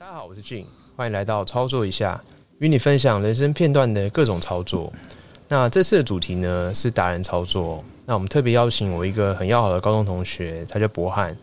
大家好，我是俊，欢迎来到操作一下，与你分享人生片段的各种操作。那这次的主题呢是达人操作。那我们特别邀请我一个很要好的高中同学，他叫博汉。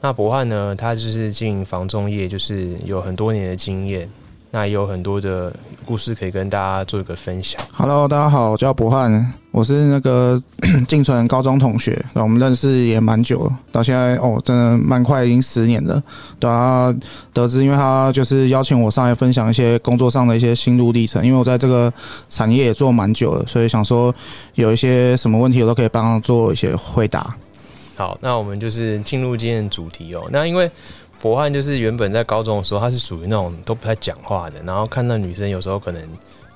那博汉呢，他就是进房中业，就是有很多年的经验。那也有很多的故事可以跟大家做一个分享。Hello，大家好，我叫博汉，我是那个 进纯高中同学，那我们认识也蛮久了，到现在哦，真的蛮快，已经十年了。对啊，得知因为他就是邀请我上来分享一些工作上的一些心路历程，因为我在这个产业也做蛮久了，所以想说有一些什么问题我都可以帮他做一些回答。好，那我们就是进入今天的主题哦。那因为博汉就是原本在高中的时候，他是属于那种都不太讲话的，然后看到女生有时候可能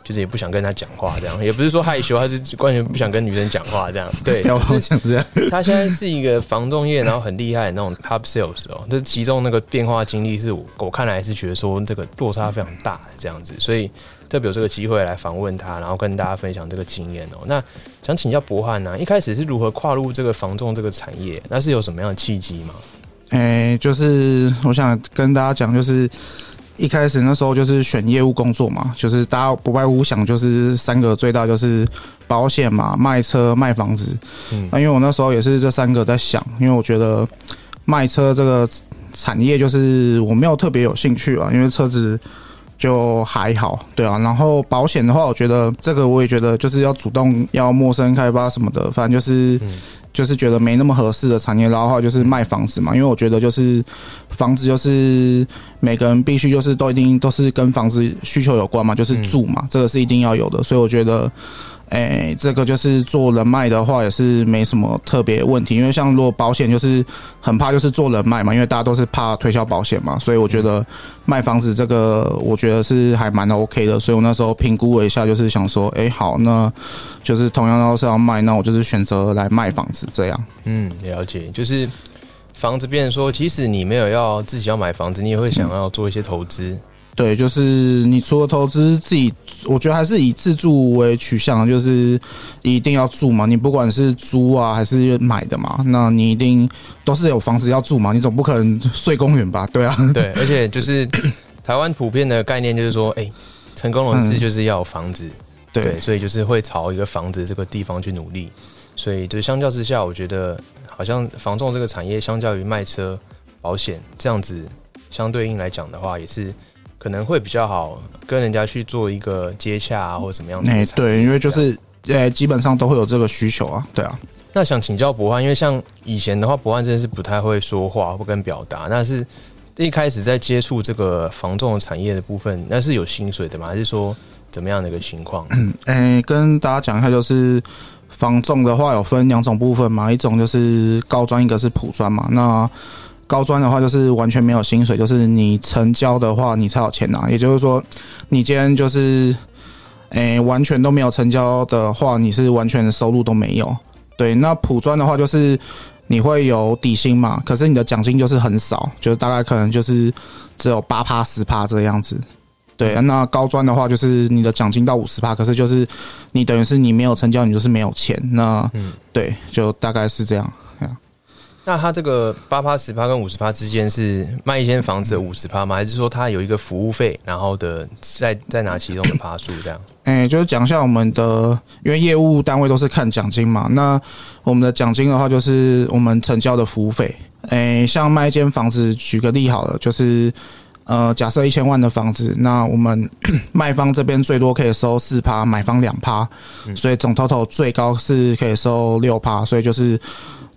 就是也不想跟他讲话，这样也不是说害羞，他是完全不想跟女生讲话这样。对，不要讲这样。他现在是一个防冻液，然后很厉害的那种 top sales 哦，就是其中那个变化经历是我我看来是觉得说这个落差非常大这样子，所以特别有这个机会来访问他，然后跟大家分享这个经验哦。那想请教博汉呢，一开始是如何跨入这个防重这个产业？那是有什么样的契机吗？哎，就是我想跟大家讲，就是一开始那时候就是选业务工作嘛，就是大家不外乎想就是三个最大就是保险嘛、卖车、卖房子。嗯，那因为我那时候也是这三个在想，因为我觉得卖车这个产业就是我没有特别有兴趣啊，因为车子就还好，对啊。然后保险的话，我觉得这个我也觉得就是要主动要陌生开发什么的，反正就是。就是觉得没那么合适的产业，然后话就是卖房子嘛，因为我觉得就是房子就是每个人必须就是都一定都是跟房子需求有关嘛，就是住嘛，这个是一定要有的，所以我觉得。哎，这个就是做人脉的话，也是没什么特别问题。因为像如果保险，就是很怕就是做人脉嘛，因为大家都是怕推销保险嘛，所以我觉得卖房子这个，我觉得是还蛮 OK 的。所以我那时候评估了一下，就是想说，哎，好，那就是同样都是要卖，那我就是选择来卖房子这样。嗯，了解，就是房子，变成说，即使你没有要自己要买房子，你也会想要做一些投资。对，就是你除了投资自己，我觉得还是以自住为取向，就是一定要住嘛。你不管是租啊还是买的嘛，那你一定都是有房子要住嘛。你总不可能睡公园吧？对啊，对。而且就是 台湾普遍的概念就是说，哎，成功人士就是要有房子，对，所以就是会朝一个房子这个地方去努力。所以就是相较之下，我觉得好像房仲这个产业，相较于卖车、保险这样子，相对应来讲的话，也是。可能会比较好跟人家去做一个接洽啊，或者什么样的。哎，对，因为就是呃，基本上都会有这个需求啊，对啊。那想请教博汉，因为像以前的话，博汉真的是不太会说话或跟表达。那是一开始在接触这个防重产业的部分，那是有薪水的吗？还是说怎么样的一个情况？嗯，哎，跟大家讲一下，就是防重的话有分两种部分嘛，一种就是高专，一个是普专嘛。那高专的话就是完全没有薪水，就是你成交的话你才有钱拿。也就是说，你今天就是诶完全都没有成交的话，你是完全的收入都没有。对，那普专的话就是你会有底薪嘛，可是你的奖金就是很少，就是大概可能就是只有八趴十趴这个样子。对，那高专的话就是你的奖金到五十趴，可是就是你等于是你没有成交，你就是没有钱。那嗯，对，就大概是这样。那他这个八趴十趴跟五十趴之间是卖一间房子的五十趴吗？还是说他有一个服务费，然后的再再拿其中的趴数这样？哎，就是讲一下我们的，因为业务单位都是看奖金嘛。那我们的奖金的话，就是我们成交的服务费。哎，像卖一间房子，举个例好了，就是呃，假设一千万的房子，那我们 卖方这边最多可以收四趴，买方两趴，所以总 total 最高是可以收六趴，所以就是。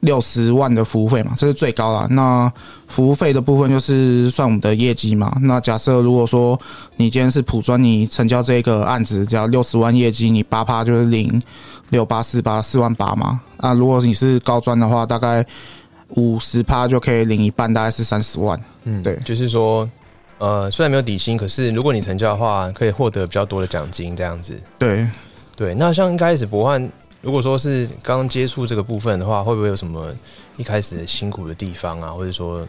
六十万的服务费嘛，这是最高了。那服务费的部分就是算我们的业绩嘛。那假设如果说你今天是普专，你成交这个案子只要六十万业绩，你八趴就是零六八四八四万八嘛。啊，如果你是高专的话，大概五十趴就可以领一半，大概是三十万。嗯，对，就是说，呃，虽然没有底薪，可是如果你成交的话，可以获得比较多的奖金，这样子。对，对。那像一开始博汉。如果说是刚接触这个部分的话，会不会有什么一开始辛苦的地方啊，或者说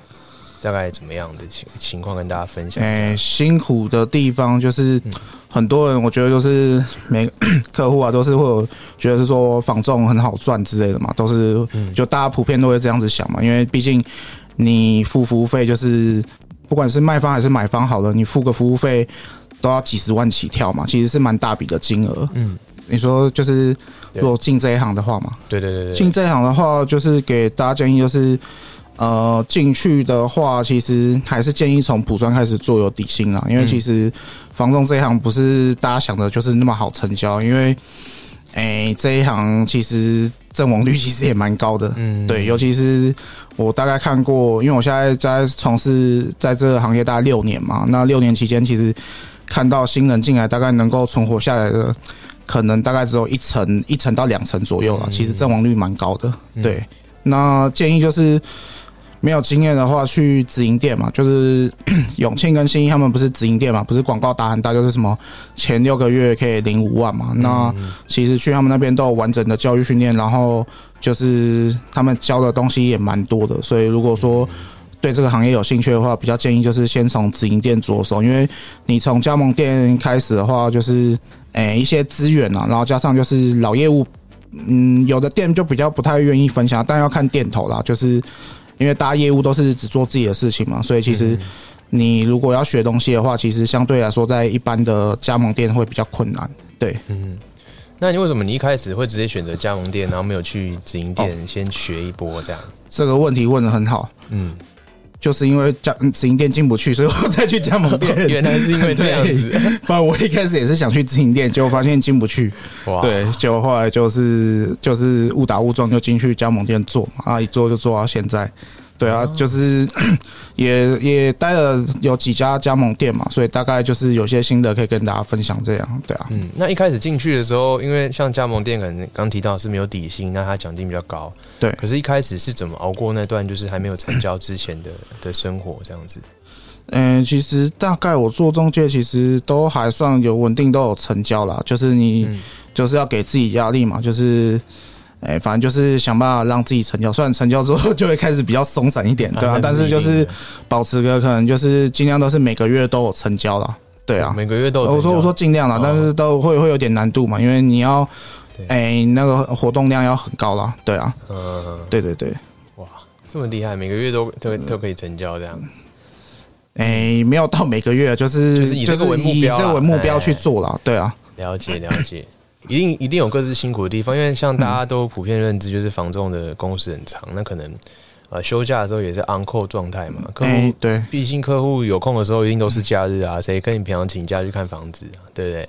大概怎么样的情情况跟大家分享？诶，辛苦的地方就是很多人，我觉得就是每 客户啊，都是会有觉得是说仿重很好赚之类的嘛，都是就大家普遍都会这样子想嘛，因为毕竟你付服务费就是。不管是卖方还是买方，好了，你付个服务费都要几十万起跳嘛，其实是蛮大笔的金额。嗯，你说就是如果进这一行的话嘛，对对对对，进这一行的话，就是给大家建议就是。呃，进去的话，其实还是建议从普专开始做有底薪啊，因为其实房仲这一行不是大家想的，就是那么好成交。因为，哎，这一行其实阵亡率 其实也蛮高的，嗯，对，尤其是我大概看过，因为我现在在从事在这个行业大概六年嘛，那六年期间其实看到新人进来，大概能够存活下来的，可能大概只有一层一层到两层左右了，其实阵亡率蛮高的。对，那建议就是。没有经验的话，去直营店嘛，就是 永庆跟新一他们不是直营店嘛，不是广告打很大，就是什么前六个月可以领五万嘛。那其实去他们那边都有完整的教育训练，然后就是他们教的东西也蛮多的。所以如果说对这个行业有兴趣的话，比较建议就是先从直营店着手，因为你从加盟店开始的话，就是诶一些资源啊，然后加上就是老业务，嗯，有的店就比较不太愿意分享，但要看店头啦，就是。因为大家业务都是只做自己的事情嘛，所以其实你如果要学东西的话，其实相对来说，在一般的加盟店会比较困难。对，嗯，那你为什么你一开始会直接选择加盟店，然后没有去直营店先学一波这样？这个问题问的很好，嗯。就是因为加直营店进不去，所以我再去加盟店。原来是因为这样子，反正我一开始也是想去直营店，结果发现进不去。哇！对，结果后来就是就是误打误撞就进去加盟店做嘛，啊，一做就做到现在。对啊，就是 也也待了有几家加盟店嘛，所以大概就是有些新的可以跟大家分享。这样，对啊。嗯，那一开始进去的时候，因为像加盟店可能刚提到是没有底薪，那他奖金比较高。对。可是，一开始是怎么熬过那段就是还没有成交之前的的生活？这样子。嗯，其实大概我做中介，其实都还算有稳定，都有成交啦。就是你就是要给自己压力嘛，就是。哎，反正就是想办法让自己成交，虽然成交之后 就会开始比较松散一点，对啊，但是就是保持个可能就是尽量都是每个月都有成交了，对啊，每个月都有。我说我说尽量了，但是都会会有点难度嘛，因为你要哎那个活动量要很高了，对啊，嗯，对对对，哇，这么厉害，每个月都都都可以成交这样？哎，没有到每个月，就是就是以这个为目标，这个为目标去做了，对啊，了解了解。一定一定有各自辛苦的地方，因为像大家都普遍认知，就是房仲的工时很长，那可能呃休假的时候也是 on call 状态嘛。客户对，毕竟客户有空的时候一定都是假日啊，谁跟你平常请假去看房子啊？对不对？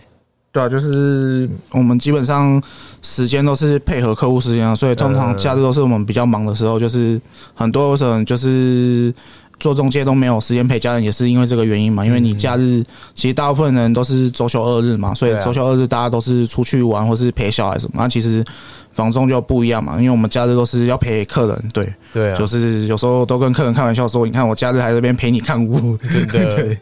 对啊，就是我们基本上时间都是配合客户时间啊，所以通常假日都是我们比较忙的时候，就是很多时候就是。做中介都没有时间陪家人，也是因为这个原因嘛？因为你假日其实大部分人都是周休二日嘛，所以周休二日大家都是出去玩或是陪小孩什么。那其实房中就不一样嘛，因为我们假日都是要陪客人，对对，就是有时候都跟客人开玩笑说：“你看我假日还在这边陪你看屋。”对 对。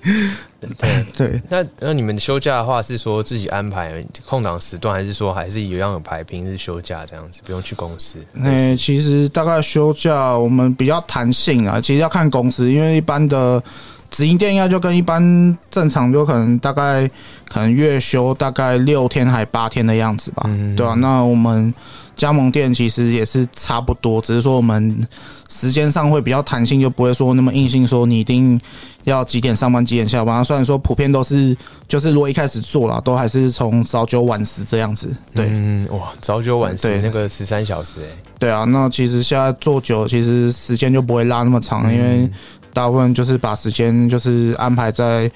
对 对，那那你们休假的话是说自己安排空档时段，还是说还是一样有排平日休假这样子，不用去公司？那其实大概休假我们比较弹性啊，其实要看公司，因为一般的直营店应该就跟一般正常就可能大概可能月休大概六天还八天的样子吧，对啊？那我们。加盟店其实也是差不多，只是说我们时间上会比较弹性，就不会说那么硬性说你一定要几点上班几点下班。虽然说普遍都是，就是如果一开始做了，都还是从早九晚十这样子。对，嗯，哇，早九晚十，那个十三小时，哎，对啊。那其实现在做久，其实时间就不会拉那么长，因为大部分就是把时间就是安排在。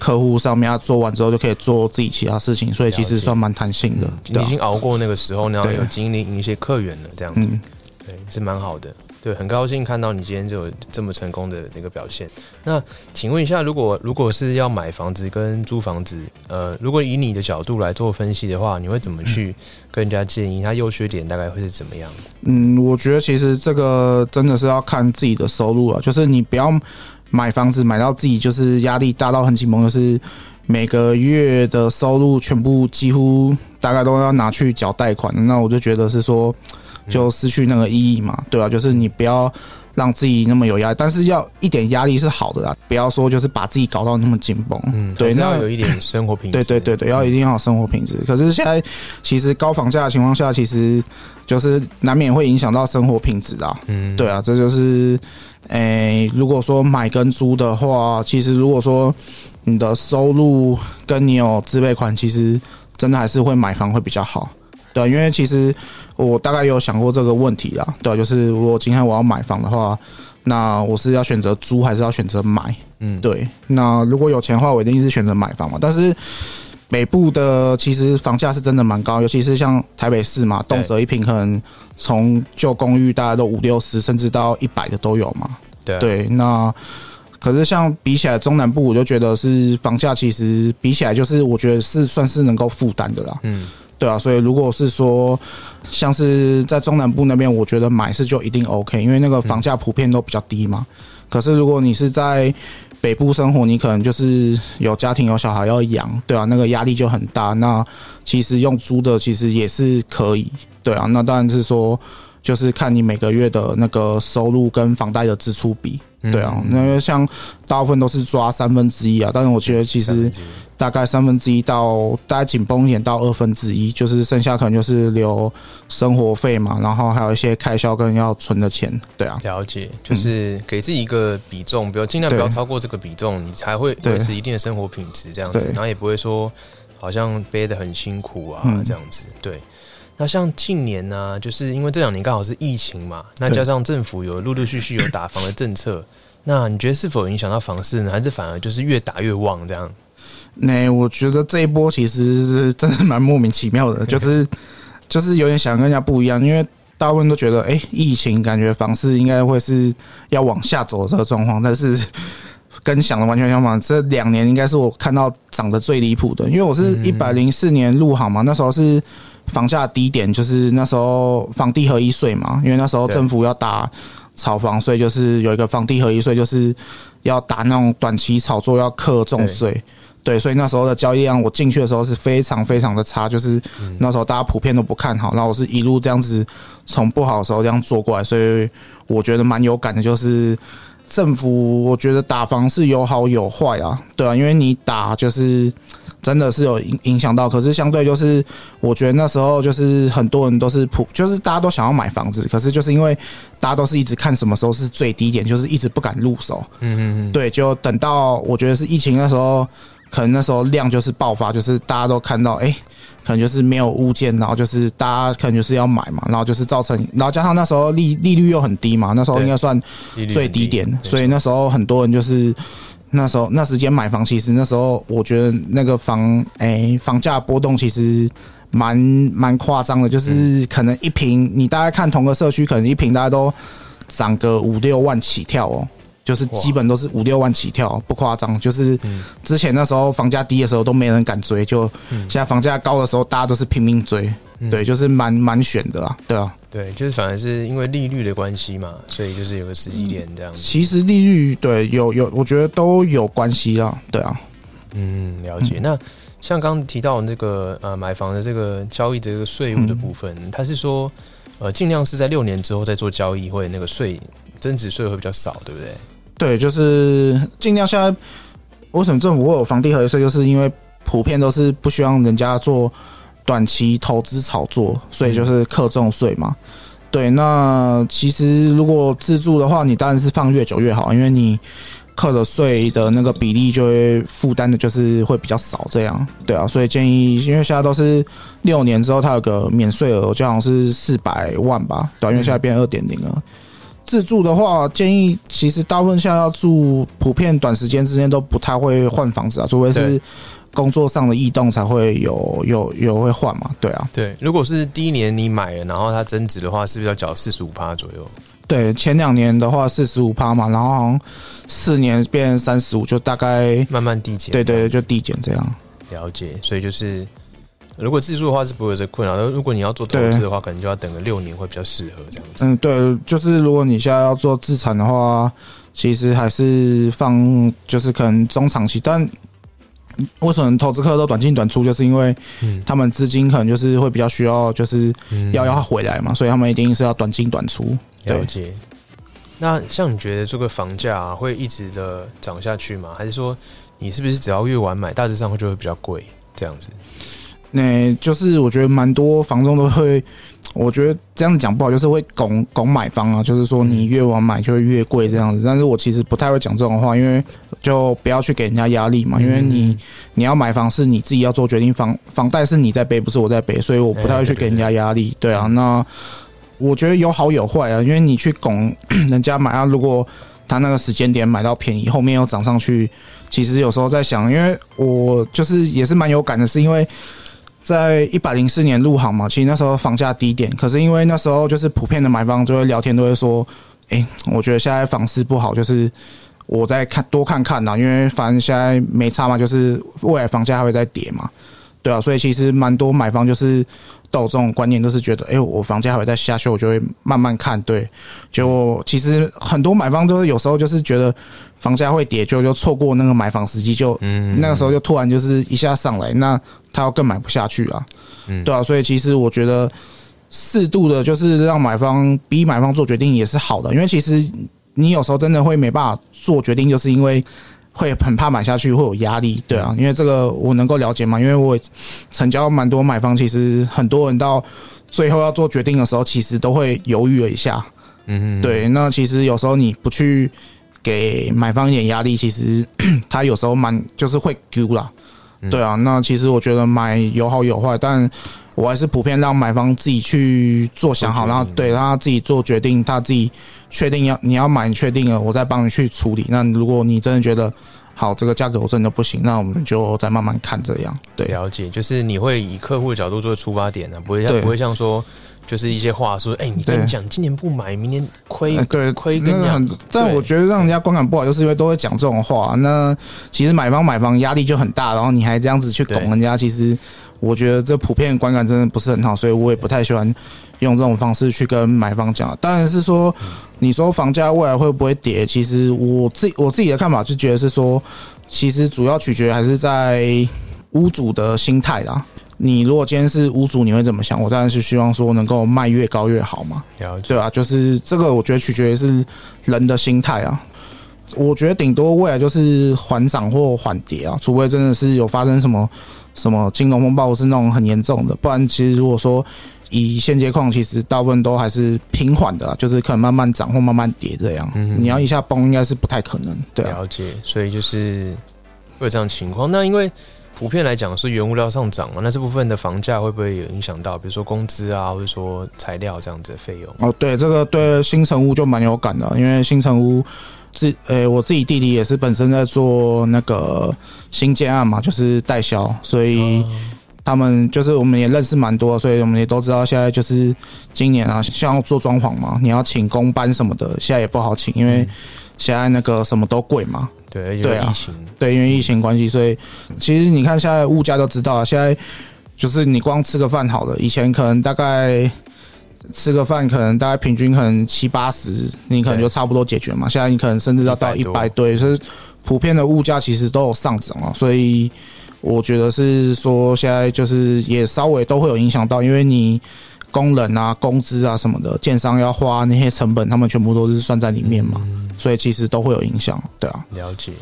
客户上面，他做完之后就可以做自己其他事情，所以其实算蛮弹性的。你已经熬过那个时候，然后有经历一些客源了，这样子，对，是蛮好的。对，很高兴看到你今天就有这么成功的那个表现。那请问一下，如果如果是要买房子跟租房子，呃，如果以你的角度来做分析的话，你会怎么去跟人家建议？它优缺点大概会是怎么样？嗯，我觉得其实这个真的是要看自己的收入啊，就是你不要。买房子买到自己就是压力大到很紧绷，就是每个月的收入全部几乎大概都要拿去缴贷款，那我就觉得是说就失去那个意义嘛，对吧？就是你不要让自己那么有压力，但是要一点压力是好的啦，不要说就是把自己搞到那么紧绷。嗯，对，那有一点生活品质。对对对对，要一定要生活品质。可是现在其实高房价的情况下，其实就是难免会影响到生活品质啊。嗯，对啊，这就是。诶，如果说买跟租的话，其实如果说你的收入跟你有自备款，其实真的还是会买房会比较好。对，因为其实我大概有想过这个问题啦。对，就是如果今天我要买房的话，那我是要选择租还是要选择买？嗯，对。那如果有钱的话，我一定是选择买房嘛。但是北部的其实房价是真的蛮高，尤其是像台北市嘛，动辄一平可能从旧公寓大概都五六十，甚至到一百的都有嘛。对，那可是像比起来中南部，我就觉得是房价其实比起来就是我觉得是算是能够负担的啦。嗯。对啊，所以如果是说像是在中南部那边，我觉得买是就一定 OK，因为那个房价普遍都比较低嘛。可是如果你是在北部生活，你可能就是有家庭有小孩要养，对啊，那个压力就很大。那其实用租的其实也是可以，对啊。那当然是说，就是看你每个月的那个收入跟房贷的支出比。对啊，那个像大部分都是抓三分之一啊，但是我觉得其实大概三分之一到大概紧绷一点到二分之一，就是剩下可能就是留生活费嘛，然后还有一些开销跟要存的钱。对啊，了解，就是给自己一个比重，比如尽量不要超过这个比重，你才会维持一定的生活品质这样子，然后也不会说好像背的很辛苦啊这样子。对。那像近年呢，就是因为这两年刚好是疫情嘛，那加上政府有陆陆续续有打房的政策，那你觉得是否影响到房市呢？还是反而就是越打越旺这样？那我觉得这一波其实是真的蛮莫名其妙的，就是就是有点想跟人家不一样，因为大部分都觉得，哎，疫情感觉房市应该会是要往下走的这个状况，但是 跟想的完全相反，这两年应该是我看到涨得最离谱的，因为我是一百零四年入行嘛，那时候是。房价低点就是那时候房地合一税嘛，因为那时候政府要打炒房税，就是有一个房地合一税，就是要打那种短期炒作要克重税，对，所以那时候的交易量我进去的时候是非常非常的差，就是那时候大家普遍都不看好，那我是一路这样子从不好的时候这样做过来，所以我觉得蛮有感的，就是政府我觉得打房是有好有坏啊，对啊，因为你打就是。真的是有影影响到，可是相对就是，我觉得那时候就是很多人都是普，就是大家都想要买房子，可是就是因为大家都是一直看什么时候是最低点，就是一直不敢入手。嗯嗯嗯。对，就等到我觉得是疫情那时候，可能那时候量就是爆发，就是大家都看到，哎，可能就是没有物件，然后就是大家可能就是要买嘛，然后就是造成，然后加上那时候利利率又很低嘛，那时候应该算最低点，所以那时候很多人就是。那时候那时间买房，其实那时候我觉得那个房诶房价波动其实蛮蛮夸张的，就是可能一平你大概看同个社区，可能一平大家都涨个五六万起跳哦，就是基本都是五六万起跳，不夸张。就是之前那时候房价低的时候都没人敢追，就现在房价高的时候大家都是拼命追，对，就是蛮蛮选的啊，对啊。对，就是反而是因为利率的关系嘛，所以就是有个时机点这样子。其实利率对有有，我觉得都有关系啊，对啊。嗯，了解。那像刚刚提到那个呃买房的这个交易的这个税务的部分，他是说呃尽量是在六年之后再做交易，或者那个税增值税会比较少，对不对？对，就是尽量现在为什么政府会有房地合一税，就是因为普遍都是不希望人家做。短期投资炒作，所以就是克重税嘛。对，那其实如果自住的话，你当然是放越久越好，因为你课的税的那个比例就会负担的就是会比较少。这样，对啊，所以建议，因为现在都是六年之后，它有个免税额，就好像是四百万吧。对，因为现在变二点零了。自住的话，建议其实大部分现在要住，普遍短时间之间都不太会换房子啊，除非是。工作上的异动才会有有有会换嘛？对啊，对。如果是第一年你买了，然后它增值的话，是不是要缴四十五趴左右？对，前两年的话四十五趴嘛，然后好像四年变三十五，就大概慢慢递减。对对，就递减这样。了解，所以就是如果自住的话是不会有这困扰，如果你要做投资的话，可能就要等个六年会比较适合这样子。嗯，对，就是如果你现在要做资产的话，其实还是放就是可能中长期，但。为什么投资客都短进短出？就是因为他们资金可能就是会比较需要，就是要要回来嘛，所以他们一定是要短进短出。了解。那像你觉得这个房价会一直的涨下去吗？还是说你是不是只要越晚买，大致上会就会比较贵这样子？那就是我觉得蛮多房东都会，我觉得这样讲不好，就是会拱拱买方啊，就是说你越晚买就会越贵这样子。但是我其实不太会讲这种话，因为就不要去给人家压力嘛。因为你你要买房是你自己要做决定，房房贷是你在背，不是我在背，所以我不太会去给人家压力。对啊，那我觉得有好有坏啊，因为你去拱 人家买啊，如果他那个时间点买到便宜，后面又涨上去，其实有时候在想，因为我就是也是蛮有感的，是因为。在一百零四年入行嘛，其实那时候房价低点，可是因为那时候就是普遍的买方就会聊天，都会说：“哎，我觉得现在房市不好，就是我在看多看看呐，因为反正现在没差嘛，就是未来房价还会再跌嘛，对啊，所以其实蛮多买方就是都有这种观念，都是觉得：哎，我房价还会再下去，我就会慢慢看。对，就其实很多买方都是有时候就是觉得房价会跌，就就错过那个买房时机，就那个时候就突然就是一下上来那。他要更买不下去啊，对啊，所以其实我觉得适度的，就是让买方逼买方做决定也是好的，因为其实你有时候真的会没办法做决定，就是因为会很怕买下去会有压力，对啊，因为这个我能够了解嘛，因为我成交蛮多买方，其实很多人到最后要做决定的时候，其实都会犹豫了一下，嗯，对，那其实有时候你不去给买方一点压力，其实 他有时候蛮就是会丢啦。对啊，那其实我觉得买有好有坏，但我还是普遍让买方自己去做想好，然后对他自己做决定，他自己确定要你要买，你确定了，我再帮你去处理。那如果你真的觉得好，这个价格我真的不行，那我们就再慢慢看这样。对，了解，就是你会以客户的角度做出发点呢，不会像不会像说。就是一些话说，哎，你跟你讲，今年不买，明年亏，对，亏跟你讲。但我觉得让人家观感不好，就是因为都会讲这种话。那其实买方买房压力就很大，然后你还这样子去拱人家，其实我觉得这普遍观感真的不是很好，所以我也不太喜欢用这种方式去跟买方讲。当然是说，你说房价未来会不会跌？其实我自我自己的看法就觉得是说，其实主要取决还是在屋主的心态啦。你如果今天是屋主，你会怎么想？我当然是希望说能够卖越高越好嘛，对吧？就是这个，我觉得取决于是人的心态啊。我觉得顶多未来就是缓涨或缓跌啊，除非真的是有发生什么什么金融风暴，是那种很严重的。不然，其实如果说以现阶况，其实大部分都还是平缓的，就是可能慢慢涨或慢慢跌这样。你要一下崩，应该是不太可能。对，了解。所以就是会有这样情况。那因为。普遍来讲是原物料上涨嘛，那这部分的房价会不会有影响到？比如说工资啊，或者说材料这样子的费用？哦，对，这个对新城屋就蛮有感的，因为新城屋自呃，我自己弟弟也是本身在做那个新建案嘛，就是代销，所以他们就是我们也认识蛮多，所以我们也都知道现在就是今年啊，像要做装潢嘛，你要请工班什么的，现在也不好请，因为现在那个什么都贵嘛。对，对啊，对，因为疫情关系，所以其实你看现在物价都知道了。现在就是你光吃个饭好了，以前可能大概吃个饭，可能大概平均可能七八十，你可能就差不多解决嘛。现在你可能甚至要到一百，对，所以普遍的物价其实都有上涨啊。所以我觉得是说现在就是也稍微都会有影响到，因为你。工人啊，工资啊什么的，建商要花那些成本，他们全部都是算在里面嘛，所以其实都会有影响，对啊。了解。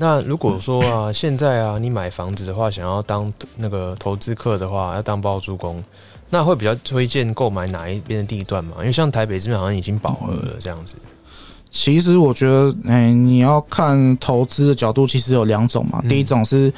那如果说啊，现在啊，你买房子的话，想要当那个投资客的话，要当包租公，那会比较推荐购买哪一边的地段嘛？因为像台北这边好像已经饱和了这样子。其实我觉得，哎，你要看投资的角度，其实有两种嘛。第一种是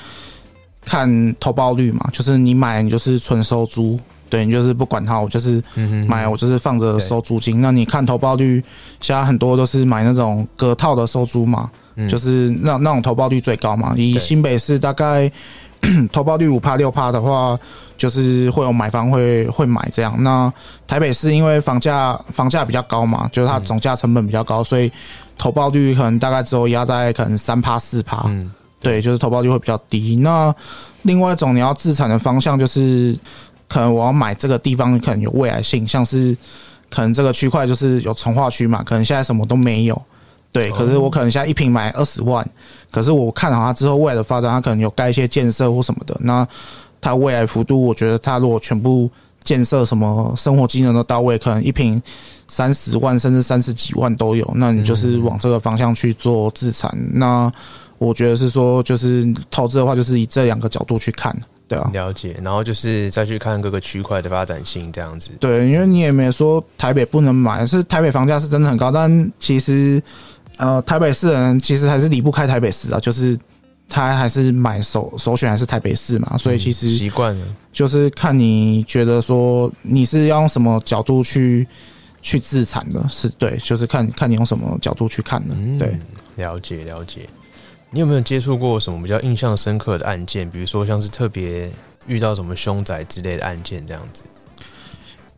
看投报率嘛，就是你买，你就是纯收租。对你就是不管它，我就是买，我就是放着收租金。那你看投报率，现在很多都是买那种隔套的收租嘛，就是那那种投报率最高嘛。以新北市大概 投报率五帕六帕的话，就是会有买方会会买这样。那台北市因为房价房价比较高嘛，就是它总价成本比较高，所以投报率可能大概只有压在可能三帕四帕。嗯，对，就是投报率会比较低。那另外一种你要自产的方向就是。可能我要买这个地方，可能有未来性，像是可能这个区块就是有从化区嘛，可能现在什么都没有，对。可是我可能现在一平买二十万，可是我看好它之后未来的发展，它可能有盖一些建设或什么的，那它未来幅度，我觉得它如果全部建设什么生活机能都到位，可能一平三十万甚至三十几万都有，那你就是往这个方向去做自产。那我觉得是说，就是投资的话，就是以这两个角度去看。对啊，了解。然后就是再去看各个区块的发展性这样子。对，因为你也没说台北不能买，是台北房价是真的很高，但其实呃，台北市人其实还是离不开台北市啊，就是他还是买首首选还是台北市嘛，所以其实习惯了，就是看你觉得说你是要用什么角度去去自产的，是对，就是看看你用什么角度去看的，对，了解了解。你有没有接触过什么比较印象深刻的案件？比如说像是特别遇到什么凶宅之类的案件这样子？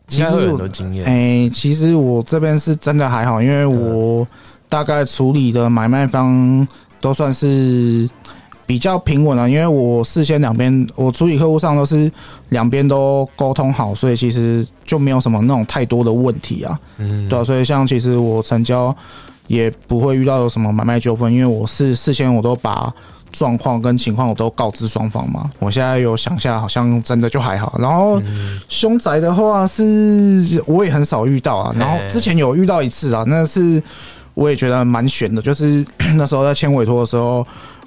其实很多经验。哎，其实我这边是真的还好，因为我大概处理的买卖方都算是比较平稳了。因为我事先两边我处理客户上都是两边都沟通好，所以其实就没有什么那种太多的问题啊。嗯，对啊，所以像其实我成交。也不会遇到有什么买卖纠纷，因为我是事先我都把状况跟情况我都告知双方嘛。我现在有想下，好像真的就还好。然后凶宅的话是我也很少遇到啊。然后之前有遇到一次啊，那是我也觉得蛮悬的，就是 那时候在签委托的时候，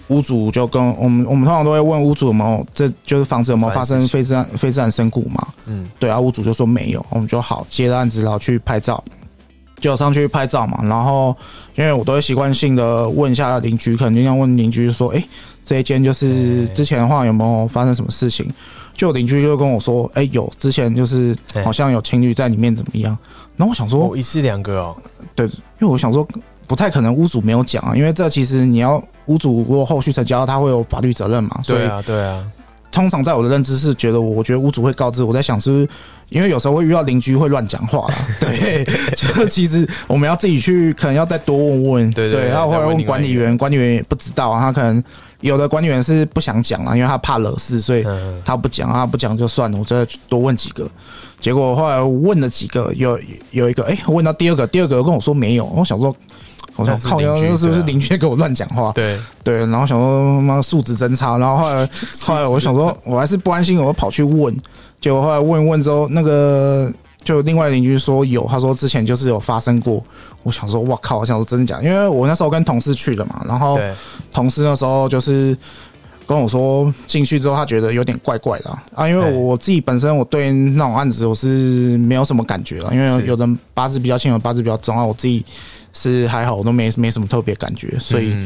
屋主就跟我们我们通常都会问屋主有没有，这就是房子有没有发生非自然非自然身故嘛？嗯，对啊，屋主就说没有，我们就好接了案子，然后去拍照。就上去拍照嘛，然后因为我都会习惯性的问一下邻居，肯定要问邻居说：“哎，这一间就是之前的话有没有发生什么事情？”就邻居就跟我说：“哎，有，之前就是好像有情侣在里面怎么样？”然后我想说，一次两个哦，对，因为我想说不太可能屋主没有讲啊，因为这其实你要屋主如果后续成交，他会有法律责任嘛，对啊，对啊。通常在我的认知是觉得，我觉得屋主会告知。我在想，是不是因为有时候会遇到邻居会乱讲话了？对，就其实我们要自己去，可能要再多问问。对对，然后后来问管理员，管理员也不知道啊。他可能有的管理员是不想讲啊，因为他怕惹事，所以他不讲啊，不讲就算了。我再多问几个，结果后来问了几个，有有一个，哎，问到第二个，第二个跟我说没有。我想说。我说靠，要是不是邻居给我乱讲话？对对，然后想说妈素质真差，然后后来 后来我想说，我还是不安心，我跑去问，结果后来问一问之后，那个就另外邻居说有，他说之前就是有发生过。我想说，哇靠，我想说真的假？因为我那时候跟同事去了嘛，然后同事那时候就是跟我说进去之后，他觉得有点怪怪的啊，因为我自己本身我对那种案子我是没有什么感觉了，因为有的八字比较轻，有八字比较重啊，我自己。是还好，我都没没什么特别感觉，所以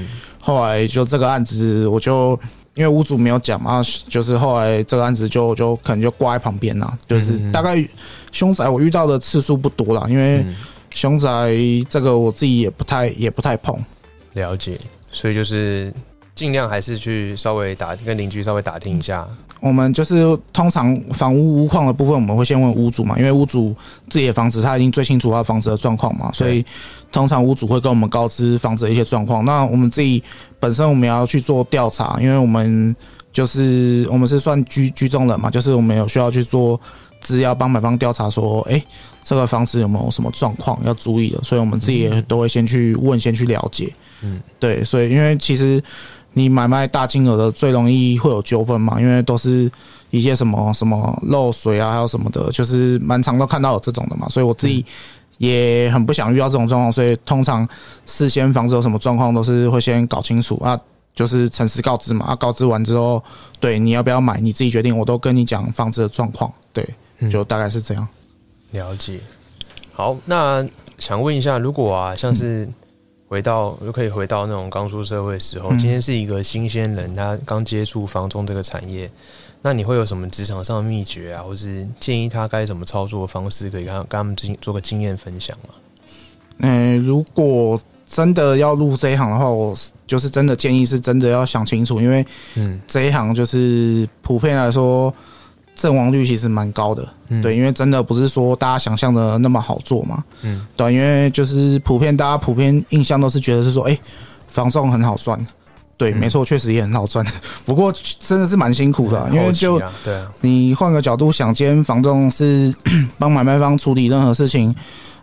后来就这个案子，我就因为屋主没有讲嘛，就是后来这个案子就就可能就挂在旁边啦。就是大概凶宅我遇到的次数不多啦，因为凶宅这个我自己也不太也不太碰。了解，所以就是尽量还是去稍微打跟邻居稍微打听一下。我们就是通常房屋屋况的部分，我们会先问屋主嘛，因为屋主自己的房子他已经最清楚他房子的状况嘛，所以通常屋主会跟我们告知房子的一些状况。那我们自己本身我们要去做调查，因为我们就是我们是算居居中人嘛，就是我们有需要去做资料帮买方调查，说哎这个房子有没有什么状况要注意的，所以我们自己也都会先去问，先去了解。嗯，对，所以因为其实。你买卖大金额的最容易会有纠纷嘛？因为都是一些什么什么漏水啊，还有什么的，就是蛮常都看到有这种的嘛。所以我自己也很不想遇到这种状况，所以通常事先房子有什么状况都是会先搞清楚啊，就是诚实告知嘛。啊，告知完之后，对你要不要买，你自己决定。我都跟你讲房子的状况，对，就大概是这样。了解。好，那想问一下，如果啊，像是。回到就可以回到那种刚出社会的时候，今天是一个新鲜人，他刚接触房中这个产业，那你会有什么职场上的秘诀啊，或是建议他该怎么操作的方式，可以跟跟他们经做个经验分享吗？嗯，如果真的要入这一行的话，我就是真的建议是真的要想清楚，因为嗯，这一行就是普遍来说。阵亡率其实蛮高的，对，因为真的不是说大家想象的那么好做嘛，嗯，对，因为就是普遍大家普遍印象都是觉得是说，哎，房仲很好赚，对，没错，确实也很好赚，不过真的是蛮辛苦的，因为就对，你换个角度想，今天房仲是 帮买卖方处理任何事情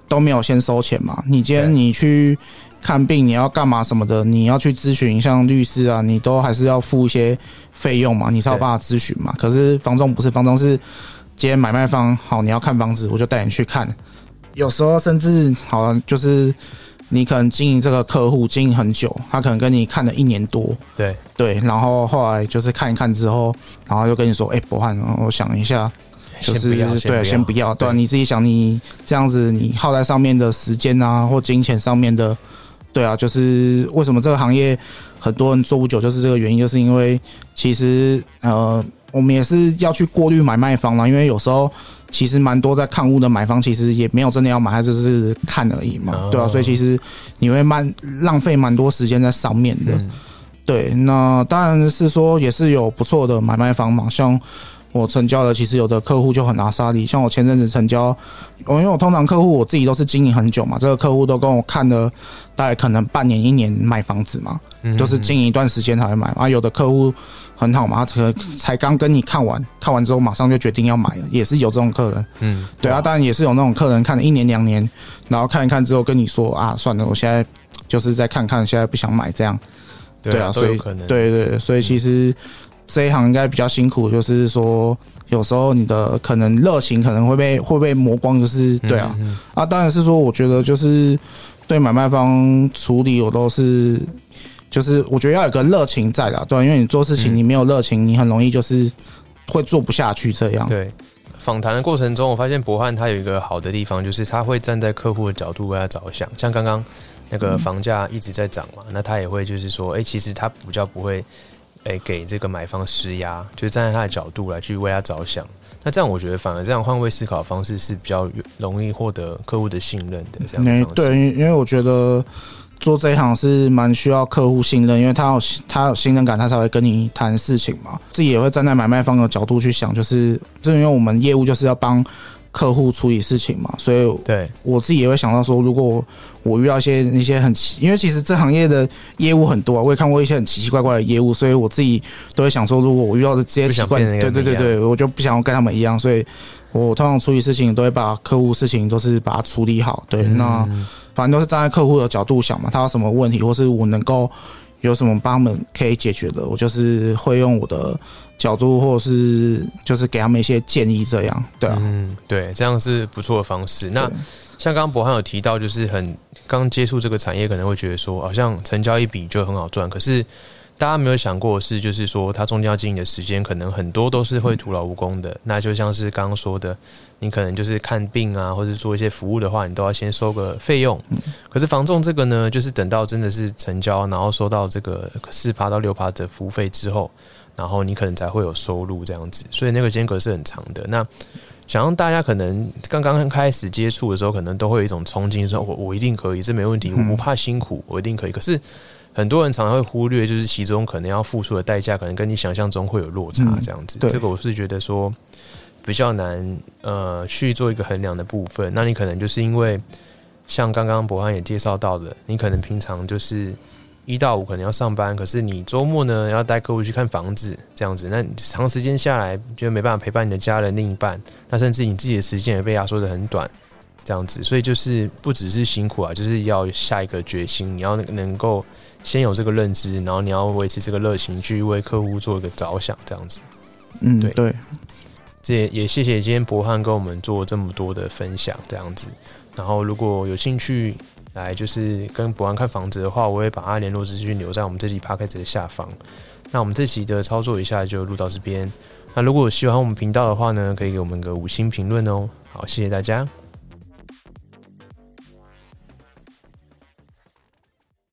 都没有先收钱嘛，你今天你去。看病你要干嘛什么的，你要去咨询像律师啊，你都还是要付一些费用嘛，你才有办法咨询嘛。可是房仲不是，房仲是接买卖方，好，你要看房子，我就带你去看。有时候甚至好就是你可能经营这个客户经营很久，他可能跟你看了一年多，对。对，然后后来就是看一看之后，然后又跟你说，哎，博翰，我想一下，就是对，先不要，对，你自己想，你这样子，你耗在上面的时间啊，或金钱上面的，对啊，就是为什么这个行业很多人做不久，就是这个原因，就是因为其实呃，我们也是要去过滤买卖方嘛，因为有时候。其实蛮多在看屋的买方，其实也没有真的要买，他就是看而已嘛，对啊，所以其实你会蛮浪费蛮多时间在上面的。对，那当然是说也是有不错的买卖方嘛，像我成交的，其实有的客户就很拿沙利，像我前阵子成交，我因为我通常客户我自己都是经营很久嘛，这个客户都跟我看了大概可能半年一年买房子嘛，就是经营一段时间才会买啊，有的客户。很好嘛，他才才刚跟你看完，看完之后马上就决定要买了，也是有这种客人。嗯，对啊，当然也是有那种客人看了一年两年，然后看一看之后跟你说啊，算了，我现在就是再看看，现在不想买这样。对啊，所以对对，所以其实这一行应该比较辛苦，就是说有时候你的可能热情可能会被会被磨光，就是对啊啊，当然是说我觉得就是对买卖方处理我都是。就是我觉得要有个热情在的，对，因为你做事情你没有热情，你很容易就是会做不下去这样。对，访谈的过程中，我发现博汉他有一个好的地方，就是他会站在客户的角度为他着想。像刚刚那个房价一直在涨嘛，那他也会就是说，哎，其实他比较不会，哎，给这个买方施压，就是站在他的角度来去为他着想。那这样我觉得反而这样换位思考的方式是比较容易获得客户的信任的。这样对，因为我觉得。做这一行是蛮需要客户信任，因为他有他有信任感，他才会跟你谈事情嘛。自己也会站在买卖方的角度去想，就是正因为我们业务就是要帮客户处理事情嘛，所以对我自己也会想到说，如果我遇到一些一些很奇，因为其实这行业的业务很多啊，我也看过一些很奇奇怪怪的业务，所以我自己都会想说，如果我遇到的这些奇怪，对对对对，我就不想要跟他们一样，所以我通常处理事情都会把客户事情都是把它处理好。对，那。反正都是站在客户的角度想嘛，他有什么问题，或是我能够有什么帮他们可以解决的，我就是会用我的角度，或者是就是给他们一些建议，这样对啊，嗯，对，这样是不错的方式。那像刚刚博翰有提到，就是很刚接触这个产业，可能会觉得说，好像成交一笔就很好赚，可是大家没有想过是，就是说他中间要经营的时间，可能很多都是会徒劳无功的。那就像是刚刚说的。你可能就是看病啊，或者做一些服务的话，你都要先收个费用。可是房仲这个呢，就是等到真的是成交，然后收到这个四趴到六趴的服务费之后，然后你可能才会有收入这样子。所以那个间隔是很长的。那想让大家可能刚刚开始接触的时候，可能都会有一种冲劲，说我我一定可以，这没问题，我不怕辛苦，我一定可以。可是很多人常常会忽略，就是其中可能要付出的代价，可能跟你想象中会有落差这样子。这个我是觉得说。比较难，呃，去做一个衡量的部分。那你可能就是因为，像刚刚博翰也介绍到的，你可能平常就是一到五可能要上班，可是你周末呢要带客户去看房子这样子，那长时间下来就没办法陪伴你的家人、另一半，那甚至你自己的时间也被压缩的很短，这样子。所以就是不只是辛苦啊，就是要下一个决心，你要能够先有这个认知，然后你要维持这个热情，去为客户做一个着想，这样子。嗯，对对。这也谢谢今天博翰跟我们做这么多的分享，这样子。然后如果有兴趣来就是跟博翰看房子的话，我会把阿联络资讯留在我们这集 p a c k a g e 的下方。那我们这期的操作一下就录到这边。那如果喜欢我们频道的话呢，可以给我们个五星评论哦。好，谢谢大家。